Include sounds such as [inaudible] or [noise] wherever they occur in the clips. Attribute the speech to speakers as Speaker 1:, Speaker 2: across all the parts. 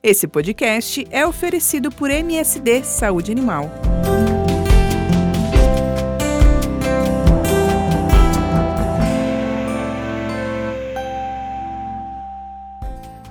Speaker 1: Esse podcast é oferecido por MSD Saúde Animal.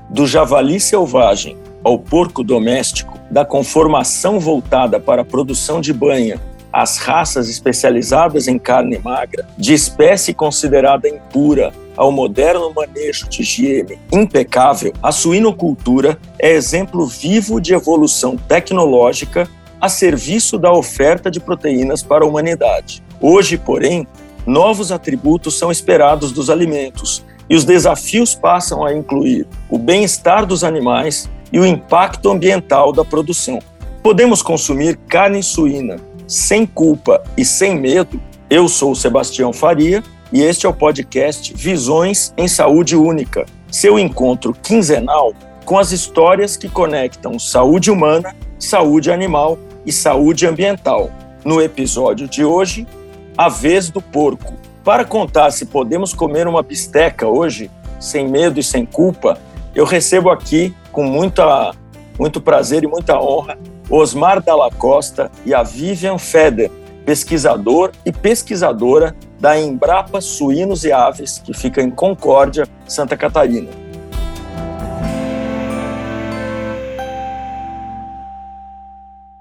Speaker 2: Do javali selvagem ao porco doméstico, da conformação voltada para a produção de banha às raças especializadas em carne magra, de espécie considerada impura ao moderno manejo de higiene impecável, a suinocultura é exemplo vivo de evolução tecnológica a serviço da oferta de proteínas para a humanidade. Hoje, porém, novos atributos são esperados dos alimentos e os desafios passam a incluir o bem-estar dos animais e o impacto ambiental da produção. Podemos consumir carne suína sem culpa e sem medo? Eu sou o Sebastião Faria e este é o podcast Visões em Saúde Única, seu encontro quinzenal com as histórias que conectam saúde humana, saúde animal e saúde ambiental. No episódio de hoje, a vez do porco. Para contar se podemos comer uma bisteca hoje, sem medo e sem culpa, eu recebo aqui com muita, muito prazer e muita honra Osmar Dalla Costa e a Vivian Feder, pesquisador e pesquisadora da Embrapa Suínos e Aves, que fica em Concórdia, Santa Catarina.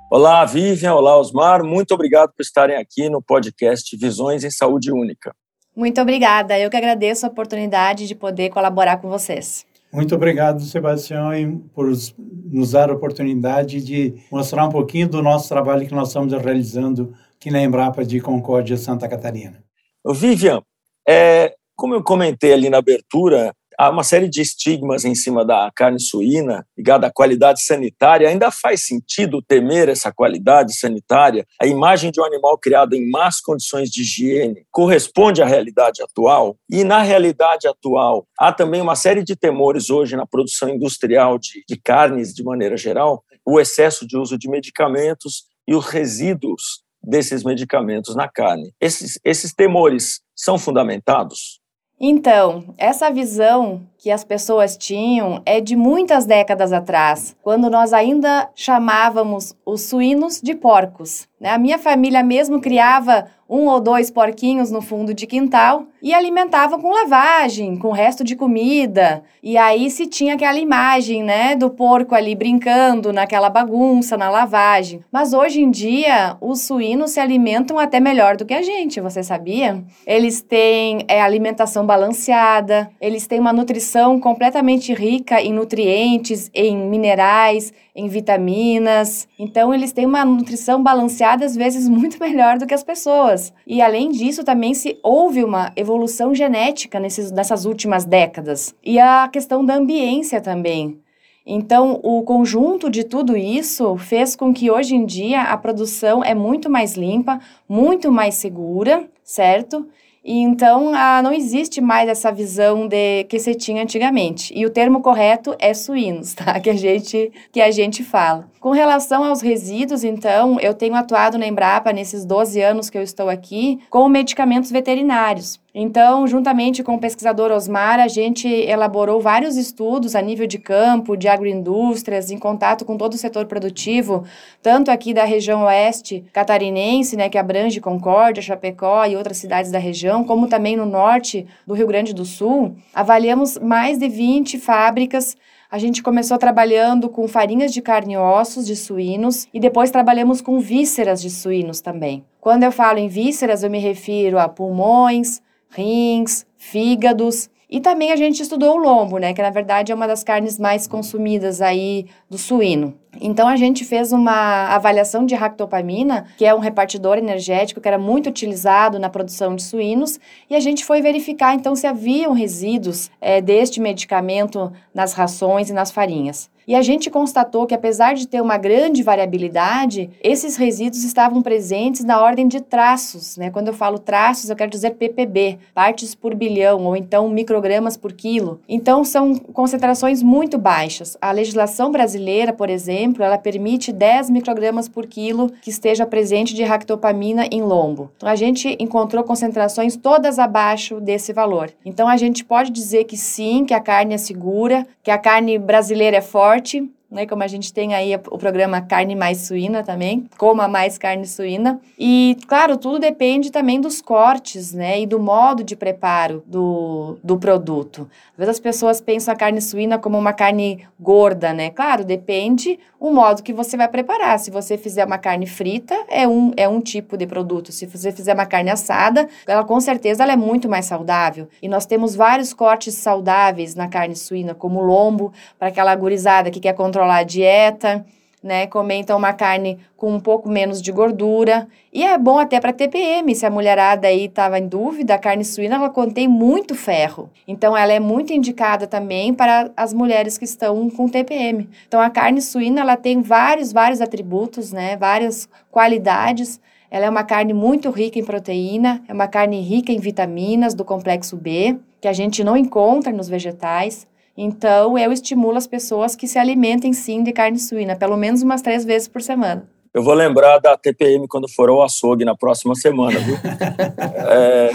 Speaker 2: Olá, Vivian. Olá, Osmar. Muito obrigado por estarem aqui no podcast Visões em Saúde Única.
Speaker 3: Muito obrigada. Eu que agradeço a oportunidade de poder colaborar com vocês.
Speaker 4: Muito obrigado, Sebastião, por nos dar a oportunidade de mostrar um pouquinho do nosso trabalho que nós estamos realizando aqui na Embrapa de Concórdia, Santa Catarina.
Speaker 2: Vivian, é, como eu comentei ali na abertura, há uma série de estigmas em cima da carne suína ligada à qualidade sanitária. Ainda faz sentido temer essa qualidade sanitária? A imagem de um animal criado em más condições de higiene corresponde à realidade atual? E na realidade atual, há também uma série de temores hoje na produção industrial de, de carnes de maneira geral, o excesso de uso de medicamentos e os resíduos desses medicamentos na carne. Esses, esses temores são fundamentados?
Speaker 3: Então, essa visão que as pessoas tinham é de muitas décadas atrás, quando nós ainda chamávamos os suínos de porcos. Né? A minha família mesmo criava um ou dois porquinhos no fundo de quintal e alimentava com lavagem, com resto de comida. E aí se tinha aquela imagem, né, do porco ali brincando naquela bagunça, na lavagem. Mas hoje em dia, os suínos se alimentam até melhor do que a gente, você sabia? Eles têm é, alimentação balanceada, eles têm uma nutrição completamente rica em nutrientes, em minerais, em vitaminas. Então, eles têm uma nutrição balanceada, às vezes, [laughs] muito melhor do que as pessoas. E, além disso, também se houve uma evolução genética nesses, nessas últimas décadas. E a questão da ambiência também. Então, o conjunto de tudo isso fez com que hoje em dia a produção é muito mais limpa, muito mais segura, certo? Então não existe mais essa visão de que se tinha antigamente. E o termo correto é suínos, [laughs] tá? Que a gente que a gente fala. Com relação aos resíduos, então, eu tenho atuado na Embrapa nesses 12 anos que eu estou aqui com medicamentos veterinários. Então, juntamente com o pesquisador Osmar, a gente elaborou vários estudos a nível de campo, de agroindústrias, em contato com todo o setor produtivo, tanto aqui da região oeste catarinense, né, que abrange Concórdia, Chapecó e outras cidades da região, como também no norte do Rio Grande do Sul. Avaliamos mais de 20 fábricas a gente começou trabalhando com farinhas de carne e ossos de suínos e depois trabalhamos com vísceras de suínos também. Quando eu falo em vísceras, eu me refiro a pulmões, rins, fígados. E também a gente estudou o lombo, né, que na verdade é uma das carnes mais consumidas aí do suíno. Então a gente fez uma avaliação de ractopamina, que é um repartidor energético que era muito utilizado na produção de suínos, e a gente foi verificar então se haviam resíduos é, deste medicamento nas rações e nas farinhas. E a gente constatou que, apesar de ter uma grande variabilidade, esses resíduos estavam presentes na ordem de traços. Né? Quando eu falo traços, eu quero dizer ppb, partes por bilhão, ou então microgramas por quilo. Então, são concentrações muito baixas. A legislação brasileira, por exemplo, ela permite 10 microgramas por quilo que esteja presente de ractopamina em lombo. Então, a gente encontrou concentrações todas abaixo desse valor. Então, a gente pode dizer que sim, que a carne é segura, que a carne brasileira é forte, forte né? Como a gente tem aí o programa Carne Mais Suína também, coma mais carne suína. E, claro, tudo depende também dos cortes, né? E do modo de preparo do, do produto. Às vezes as pessoas pensam a carne suína como uma carne gorda, né? Claro, depende o modo que você vai preparar. Se você fizer uma carne frita, é um, é um tipo de produto. Se você fizer uma carne assada, ela com certeza ela é muito mais saudável. E nós temos vários cortes saudáveis na carne suína, como lombo, para aquela gurizada que quer controlar a dieta, né? Comer então uma carne com um pouco menos de gordura. E é bom até para TPM, se a mulherada aí estava em dúvida, a carne suína ela contém muito ferro. Então ela é muito indicada também para as mulheres que estão com TPM. Então a carne suína ela tem vários vários atributos, né? Várias qualidades. Ela é uma carne muito rica em proteína, é uma carne rica em vitaminas do complexo B, que a gente não encontra nos vegetais. Então, eu estimulo as pessoas que se alimentem sim de carne suína, pelo menos umas três vezes por semana.
Speaker 2: Eu vou lembrar da TPM quando for ao açougue na próxima semana, viu? [laughs] é,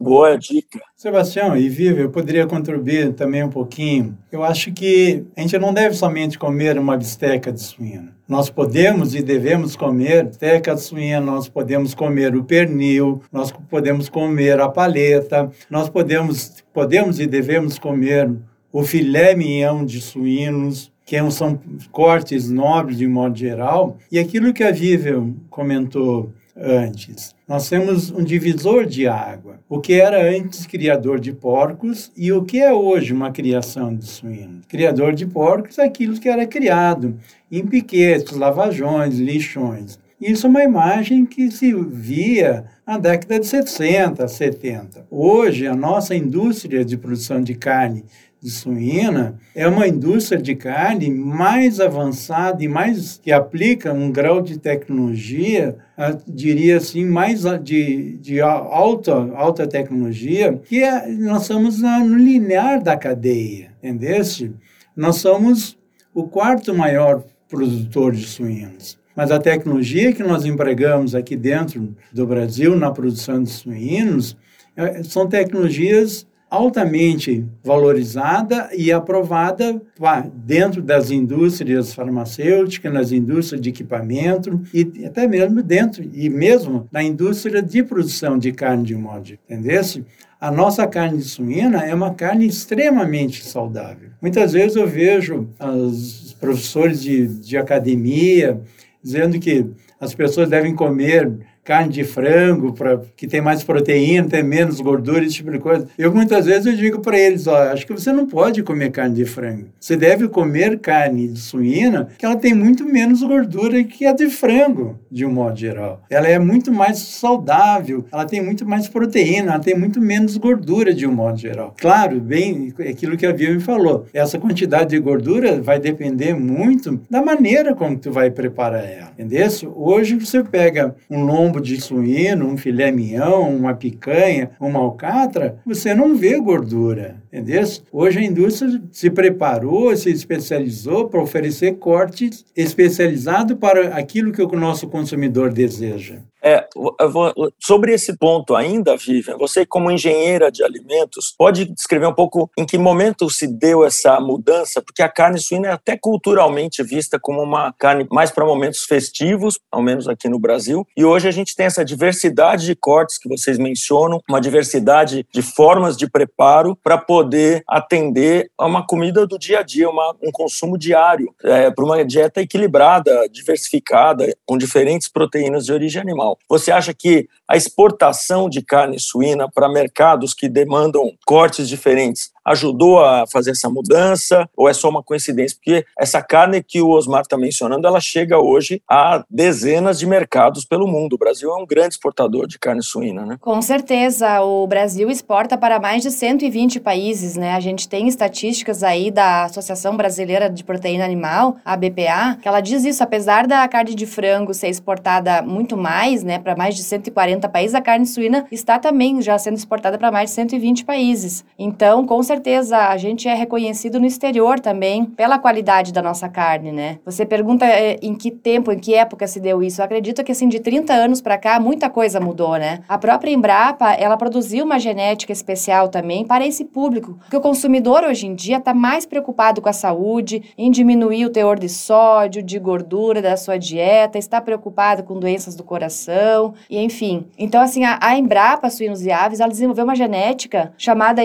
Speaker 2: boa dica.
Speaker 4: Sebastião e Vivi, eu poderia contribuir também um pouquinho. Eu acho que a gente não deve somente comer uma bisteca de suíno. Nós podemos e devemos comer bisteca de suíno, nós podemos comer o pernil, nós podemos comer a paleta, nós podemos, podemos e devemos comer o filé mignon de suínos, que é são cortes nobres de modo geral, e aquilo que a Vivian comentou antes. Nós temos um divisor de água. O que era antes criador de porcos e o que é hoje uma criação de suínos. Criador de porcos é aquilo que era criado em piquetes, lavajões, lixões. Isso é uma imagem que se via na década de 60, 70. Hoje, a nossa indústria de produção de carne de suína é uma indústria de carne mais avançada e mais que aplica um grau de tecnologia, diria assim, mais de, de alta, alta tecnologia, que é, nós estamos no linear da cadeia, entendesse? Nós somos o quarto maior produtor de suínos. Mas a tecnologia que nós empregamos aqui dentro do Brasil na produção de suínos é, são tecnologias altamente valorizada e aprovada dentro das indústrias farmacêuticas, nas indústrias de equipamento e até mesmo dentro e mesmo na indústria de produção de carne de modo, entendesse? A nossa carne suína é uma carne extremamente saudável. Muitas vezes eu vejo os professores de, de academia dizendo que as pessoas devem comer carne de frango, pra, que tem mais proteína, tem menos gordura, esse tipo de coisa. Eu muitas vezes eu digo para eles, ó, acho que você não pode comer carne de frango. Você deve comer carne de suína, que ela tem muito menos gordura que a de frango, de um modo geral. Ela é muito mais saudável, ela tem muito mais proteína, ela tem muito menos gordura de um modo geral. Claro, bem, aquilo que a Via me falou, essa quantidade de gordura vai depender muito da maneira como tu vai preparar ela, entendeu? Hoje você pega um lombo de suíno, um filé mignon, uma picanha, uma alcatra, você não vê gordura, entendeu? Hoje a indústria se preparou, se especializou para oferecer cortes especializados para aquilo que o nosso consumidor deseja.
Speaker 2: É, sobre esse ponto ainda, Vivian, você como engenheira de alimentos, pode descrever um pouco em que momento se deu essa mudança? Porque a carne suína é até culturalmente vista como uma carne mais para momentos festivos, ao menos aqui no Brasil, e hoje a gente tem essa diversidade de cortes que vocês mencionam, uma diversidade de formas de preparo para poder atender a uma comida do dia a dia, uma, um consumo diário, é, para uma dieta equilibrada, diversificada, com diferentes proteínas de origem animal. Você acha que a exportação de carne suína para mercados que demandam cortes diferentes ajudou a fazer essa mudança ou é só uma coincidência? Porque essa carne que o Osmar está mencionando, ela chega hoje a dezenas de mercados pelo mundo. O Brasil é um grande exportador de carne suína, né?
Speaker 3: Com certeza, o Brasil exporta para mais de 120 países, né? A gente tem estatísticas aí da Associação Brasileira de Proteína Animal, a BPA, que ela diz isso, apesar da carne de frango ser exportada muito mais, né, para mais de 140 países, a carne suína está também já sendo exportada para mais de 120 países. Então, com certeza certeza, a gente é reconhecido no exterior também pela qualidade da nossa carne, né? Você pergunta é, em que tempo, em que época se deu isso. Eu acredito que assim de 30 anos para cá muita coisa mudou, né? A própria Embrapa, ela produziu uma genética especial também para esse público, porque o consumidor hoje em dia está mais preocupado com a saúde, em diminuir o teor de sódio, de gordura da sua dieta, está preocupado com doenças do coração, e enfim. Então assim, a, a Embrapa Suínos e Aves, ela desenvolveu uma genética chamada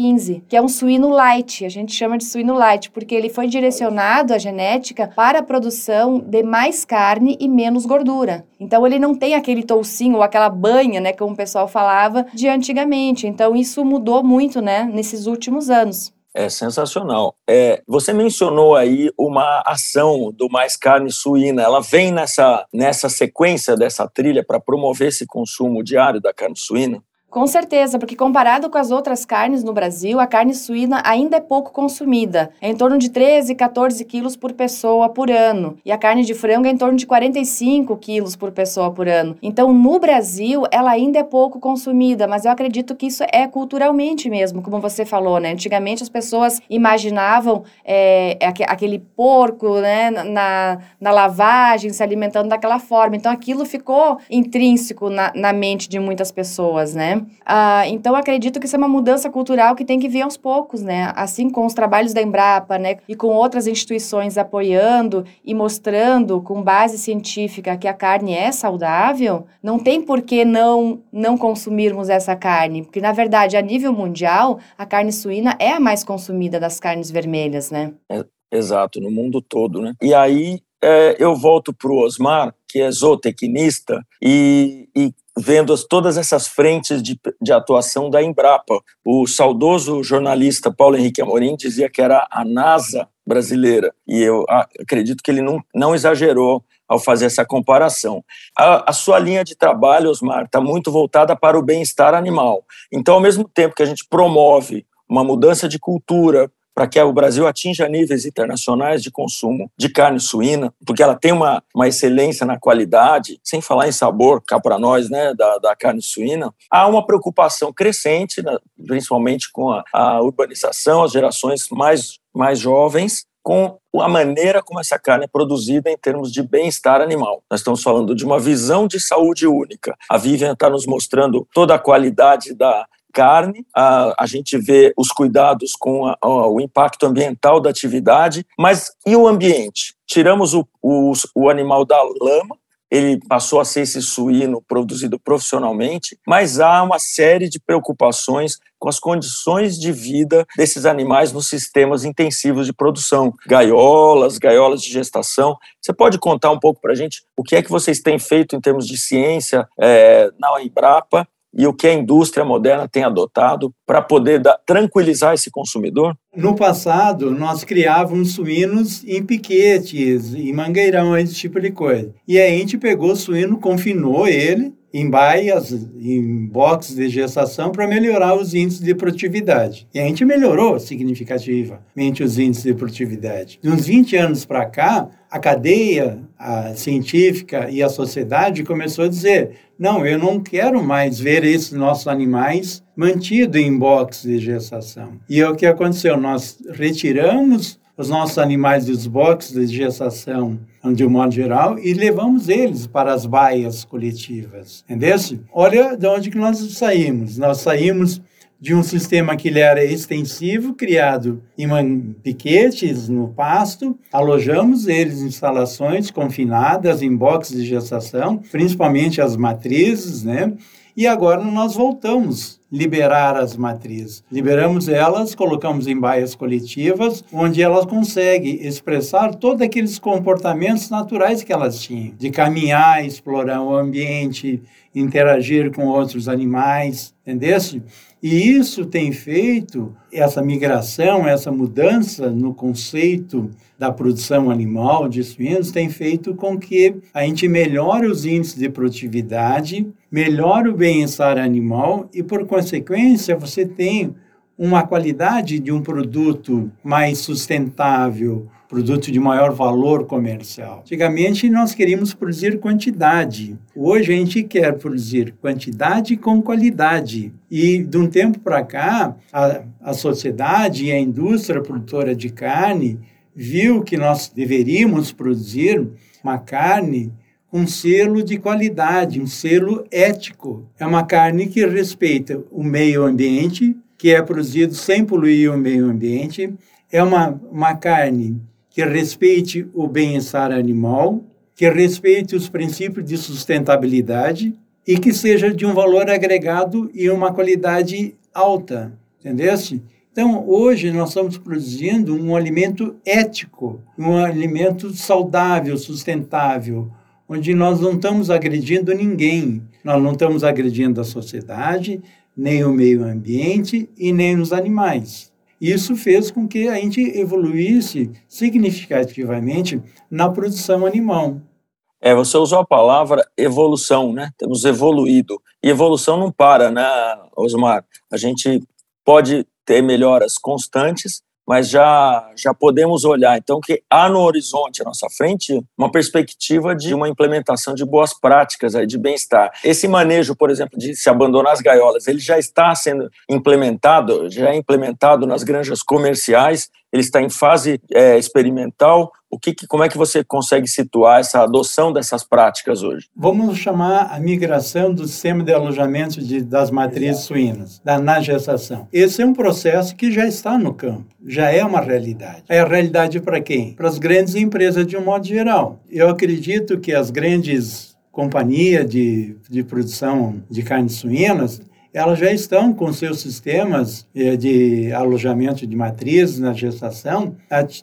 Speaker 3: MS115, que é um suíno light, a gente chama de suíno light, porque ele foi direcionado a genética para a produção de mais carne e menos gordura. Então ele não tem aquele toucinho ou aquela banha, né, como o pessoal falava de antigamente. Então isso mudou muito, né, nesses últimos anos.
Speaker 2: É sensacional. É, você mencionou aí uma ação do Mais Carne Suína. Ela vem nessa, nessa sequência dessa trilha para promover esse consumo diário da carne suína?
Speaker 3: Com certeza, porque comparado com as outras carnes no Brasil, a carne suína ainda é pouco consumida. É em torno de 13, 14 quilos por pessoa por ano. E a carne de frango é em torno de 45 quilos por pessoa por ano. Então, no Brasil, ela ainda é pouco consumida, mas eu acredito que isso é culturalmente mesmo, como você falou, né? Antigamente as pessoas imaginavam é, aquele porco, né, na, na lavagem, se alimentando daquela forma. Então, aquilo ficou intrínseco na, na mente de muitas pessoas, né? Ah, então, acredito que isso é uma mudança cultural que tem que vir aos poucos, né? Assim com os trabalhos da Embrapa, né? E com outras instituições apoiando e mostrando com base científica que a carne é saudável, não tem por que não, não consumirmos essa carne. Porque, na verdade, a nível mundial, a carne suína é a mais consumida das carnes vermelhas, né?
Speaker 2: É, exato, no mundo todo, né? E aí, é, eu volto para o Osmar, que é zootecnista, e, e vendo as, todas essas frentes de, de atuação da Embrapa. O saudoso jornalista Paulo Henrique Amorim dizia que era a NASA brasileira, e eu acredito que ele não, não exagerou ao fazer essa comparação. A, a sua linha de trabalho, Osmar, está muito voltada para o bem-estar animal. Então, ao mesmo tempo que a gente promove uma mudança de cultura para que o Brasil atinja níveis internacionais de consumo de carne suína, porque ela tem uma, uma excelência na qualidade, sem falar em sabor, cá para nós, né, da, da carne suína, há uma preocupação crescente, né, principalmente com a, a urbanização, as gerações mais, mais jovens, com a maneira como essa carne é produzida em termos de bem-estar animal. Nós estamos falando de uma visão de saúde única. A Vivian está nos mostrando toda a qualidade da, carne, a, a gente vê os cuidados com a, o impacto ambiental da atividade, mas e o ambiente? Tiramos o, o, o animal da lama, ele passou a ser esse suíno produzido profissionalmente, mas há uma série de preocupações com as condições de vida desses animais nos sistemas intensivos de produção, gaiolas, gaiolas de gestação. Você pode contar um pouco para a gente o que é que vocês têm feito em termos de ciência é, na Embrapa e o que a indústria moderna tem adotado para poder dar, tranquilizar esse consumidor?
Speaker 4: No passado, nós criávamos suínos em piquetes, em mangueirão, esse tipo de coisa. E aí a gente pegou o suíno, confinou ele em baias, em boxes de gestação para melhorar os índices de produtividade. E a gente melhorou significativamente os índices de produtividade. De uns 20 anos para cá, a cadeia a científica e a sociedade começou a dizer: não, eu não quero mais ver esses nossos animais mantidos em boxes de gestação. E é o que aconteceu: nós retiramos os nossos animais dos boxes de gestação, de um modo geral, e levamos eles para as baias coletivas. Entendeu? Olha de onde que nós saímos. Nós saímos de um sistema que ele era extensivo, criado em piquetes no pasto, alojamos eles em instalações confinadas, em boxes de gestação, principalmente as matrizes, né? E agora nós voltamos liberar as matrizes. Liberamos elas, colocamos em baias coletivas, onde elas conseguem expressar todos aqueles comportamentos naturais que elas tinham, de caminhar, explorar o ambiente, interagir com outros animais, entendesse? E isso tem feito, essa migração, essa mudança no conceito da produção animal de suínos, tem feito com que a gente melhore os índices de produtividade, melhore o bem-estar animal e, por consequência, você tem uma qualidade de um produto mais sustentável, produto de maior valor comercial. Antigamente nós queríamos produzir quantidade. Hoje a gente quer produzir quantidade com qualidade. E de um tempo para cá, a, a sociedade e a indústria produtora de carne viu que nós deveríamos produzir uma carne com selo de qualidade, um selo ético. É uma carne que respeita o meio ambiente, que é produzido sem poluir o meio ambiente. É uma, uma carne que respeite o bem-estar animal, que respeite os princípios de sustentabilidade e que seja de um valor agregado e uma qualidade alta, entendesse? Então, hoje nós estamos produzindo um alimento ético, um alimento saudável, sustentável, onde nós não estamos agredindo ninguém, nós não estamos agredindo a sociedade, nem o meio ambiente e nem os animais. Isso fez com que a gente evoluísse significativamente na produção animal.
Speaker 2: É, você usou a palavra evolução, né? Temos evoluído. E evolução não para, né, Osmar? A gente pode ter melhoras constantes, mas já, já podemos olhar, então, que há no horizonte à nossa frente uma perspectiva de uma implementação de boas práticas aí, de bem-estar. Esse manejo, por exemplo, de se abandonar as gaiolas, ele já está sendo implementado, já é implementado nas granjas comerciais, ele está em fase é, experimental. O que, como é que você consegue situar essa adoção dessas práticas hoje?
Speaker 4: Vamos chamar a migração do sistema de alojamento de, das matrizes suínas, da na gestação. Esse é um processo que já está no campo, já é uma realidade. É a realidade para quem? Para as grandes empresas de um modo geral. Eu acredito que as grandes companhias de, de produção de carnes suínas elas já estão com seus sistemas eh, de alojamento de matrizes na gestação,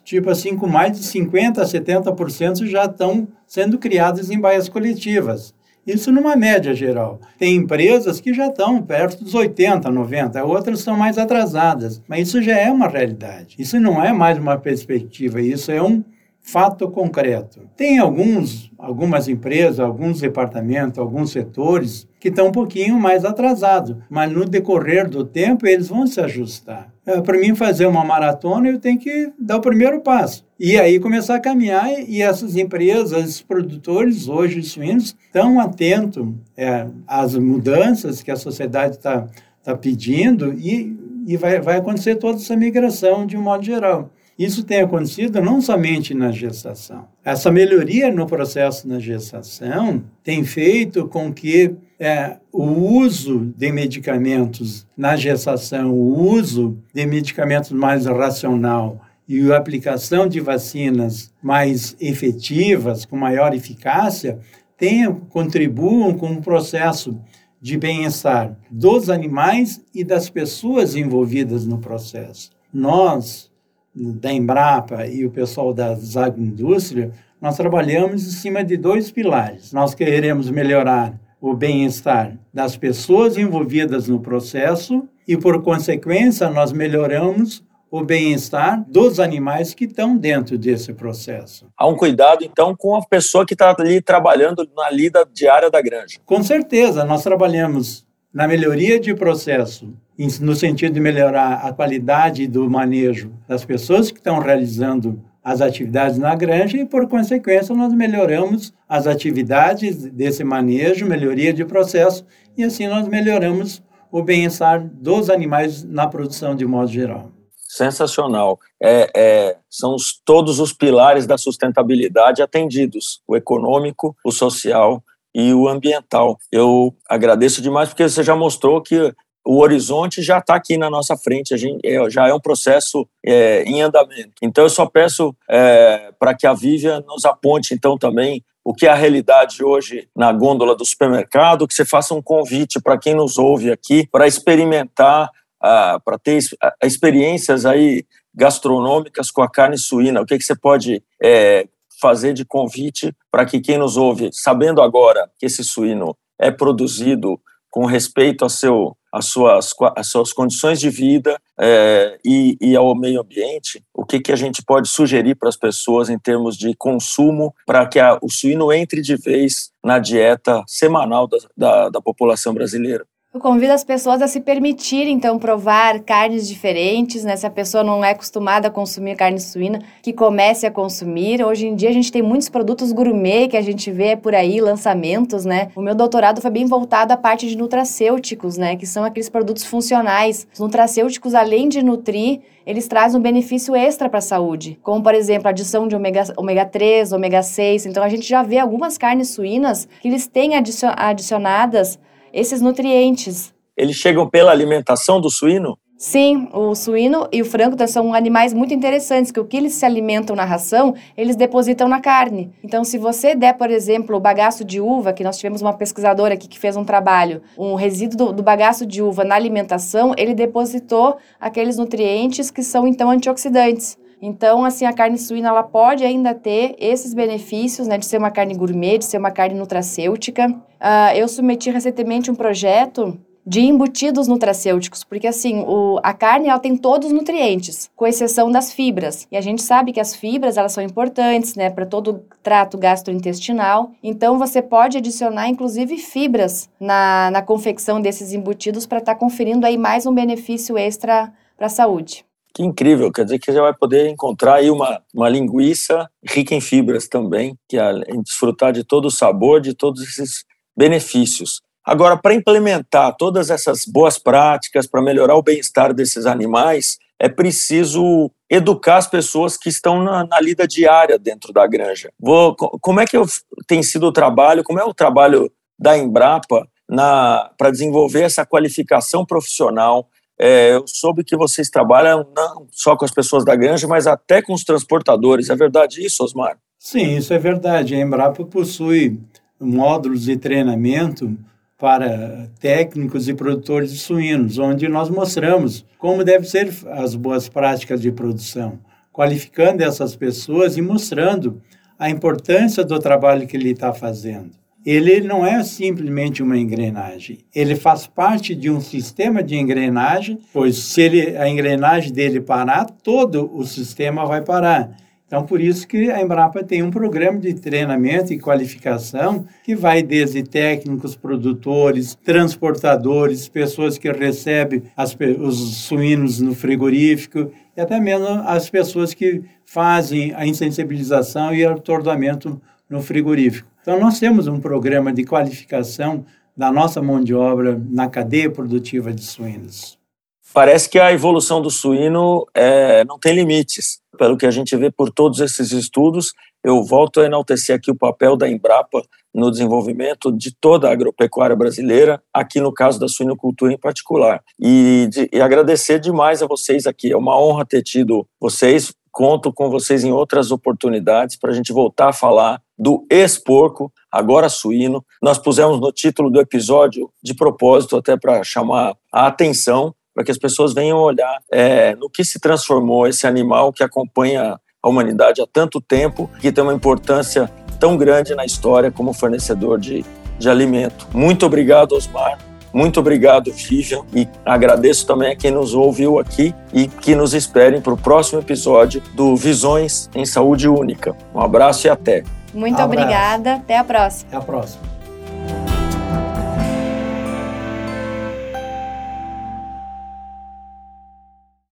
Speaker 4: tipo assim, com mais de 50% a 70% já estão sendo criadas em baias coletivas. Isso numa média geral. Tem empresas que já estão perto dos 80, 90, outras são mais atrasadas, mas isso já é uma realidade. Isso não é mais uma perspectiva, isso é um fato concreto. Tem alguns, algumas empresas, alguns departamentos, alguns setores que estão um pouquinho mais atrasados, mas no decorrer do tempo eles vão se ajustar. É, Para mim fazer uma maratona, eu tenho que dar o primeiro passo. E aí começar a caminhar, e essas empresas, esses produtores hoje de suínos, estão atentos é, às mudanças que a sociedade está tá pedindo e, e vai, vai acontecer toda essa migração de um modo geral. Isso tem acontecido não somente na gestação. Essa melhoria no processo na gestação tem feito com que é, o uso de medicamentos na gestação, o uso de medicamentos mais racional e a aplicação de vacinas mais efetivas, com maior eficácia, tenham, contribuam com o processo de bem-estar dos animais e das pessoas envolvidas no processo. Nós, da Embrapa e o pessoal da agroindústria, nós trabalhamos em cima de dois pilares. Nós queremos melhorar o bem-estar das pessoas envolvidas no processo e, por consequência, nós melhoramos o bem-estar dos animais que estão dentro desse processo.
Speaker 2: Há um cuidado, então, com a pessoa que está ali trabalhando na lida diária da granja.
Speaker 4: Com certeza, nós trabalhamos na melhoria de processo no sentido de melhorar a qualidade do manejo das pessoas que estão realizando as atividades na granja e, por consequência, nós melhoramos as atividades desse manejo, melhoria de processo, e assim nós melhoramos o bem-estar dos animais na produção de modo geral.
Speaker 2: Sensacional. É, é, são os, todos os pilares da sustentabilidade atendidos: o econômico, o social e o ambiental. Eu agradeço demais porque você já mostrou que o horizonte já está aqui na nossa frente, a gente, é, já é um processo é, em andamento. Então, eu só peço é, para que a Vívia nos aponte, então, também o que é a realidade hoje na gôndola do supermercado, que você faça um convite para quem nos ouve aqui para experimentar, para ter experiências aí gastronômicas com a carne suína. O que, que você pode é, fazer de convite para que quem nos ouve, sabendo agora que esse suíno é produzido com respeito ao seu as suas, as suas condições de vida é, e, e, ao meio ambiente, o que, que a gente pode sugerir para as pessoas em termos de consumo para que a, o suíno entre de vez na dieta semanal da, da, da população brasileira?
Speaker 3: Eu convido as pessoas a se permitirem, então, provar carnes diferentes, né? Se a pessoa não é acostumada a consumir carne suína, que comece a consumir. Hoje em dia a gente tem muitos produtos gourmet que a gente vê por aí, lançamentos, né? O meu doutorado foi bem voltado à parte de nutracêuticos, né? Que são aqueles produtos funcionais. Os nutracêuticos, além de nutrir, eles trazem um benefício extra para a saúde, como, por exemplo, a adição de ômega, ômega 3, ômega 6. Então, a gente já vê algumas carnes suínas que eles têm adicionadas esses nutrientes.
Speaker 2: Eles chegam pela alimentação do suíno?
Speaker 3: Sim, o suíno e o frango são animais muito interessantes, que o que eles se alimentam na ração, eles depositam na carne. Então, se você der, por exemplo, o bagaço de uva, que nós tivemos uma pesquisadora aqui que fez um trabalho, um resíduo do, do bagaço de uva na alimentação, ele depositou aqueles nutrientes que são, então, antioxidantes. Então, assim, a carne suína ela pode ainda ter esses benefícios, né, de ser uma carne gourmet, de ser uma carne nutracêutica. Uh, eu submeti recentemente um projeto de embutidos nutracêuticos, porque assim, o, a carne ela tem todos os nutrientes, com exceção das fibras. E a gente sabe que as fibras elas são importantes, né, para todo o trato gastrointestinal. Então você pode adicionar inclusive fibras na, na confecção desses embutidos para estar tá conferindo aí mais um benefício extra para a saúde.
Speaker 2: Que incrível, quer dizer que você vai poder encontrar aí uma, uma linguiça rica em fibras também, que além desfrutar de todo o sabor, de todos esses benefícios. Agora, para implementar todas essas boas práticas, para melhorar o bem-estar desses animais, é preciso educar as pessoas que estão na, na lida diária dentro da granja. Vou, como é que eu, tem sido o trabalho, como é o trabalho da Embrapa para desenvolver essa qualificação profissional é, eu soube que vocês trabalham não só com as pessoas da granja, mas até com os transportadores. É verdade isso, Osmar?
Speaker 4: Sim, isso é verdade. A Embrapa possui módulos de treinamento para técnicos e produtores de suínos, onde nós mostramos como devem ser as boas práticas de produção, qualificando essas pessoas e mostrando a importância do trabalho que ele está fazendo ele não é simplesmente uma engrenagem. Ele faz parte de um sistema de engrenagem, pois se ele, a engrenagem dele parar, todo o sistema vai parar. Então, por isso que a Embrapa tem um programa de treinamento e qualificação que vai desde técnicos, produtores, transportadores, pessoas que recebem as, os suínos no frigorífico e até mesmo as pessoas que fazem a insensibilização e atordoamento no frigorífico. Então, nós temos um programa de qualificação da nossa mão de obra na cadeia produtiva de suínos.
Speaker 2: Parece que a evolução do suíno é, não tem limites. Pelo que a gente vê por todos esses estudos, eu volto a enaltecer aqui o papel da Embrapa no desenvolvimento de toda a agropecuária brasileira, aqui no caso da suinocultura em particular. E, de, e agradecer demais a vocês aqui. É uma honra ter tido vocês. Conto com vocês em outras oportunidades para a gente voltar a falar do ex-porco, agora suíno. Nós pusemos no título do episódio de propósito, até para chamar a atenção, para que as pessoas venham olhar é, no que se transformou esse animal que acompanha a humanidade há tanto tempo, que tem uma importância tão grande na história como fornecedor de, de alimento. Muito obrigado, Osmar. Muito obrigado, Vivian, e agradeço também a quem nos ouviu aqui e que nos esperem para o próximo episódio do Visões em Saúde Única. Um abraço e até.
Speaker 3: Muito um obrigada. Até a próxima.
Speaker 4: Até a próxima.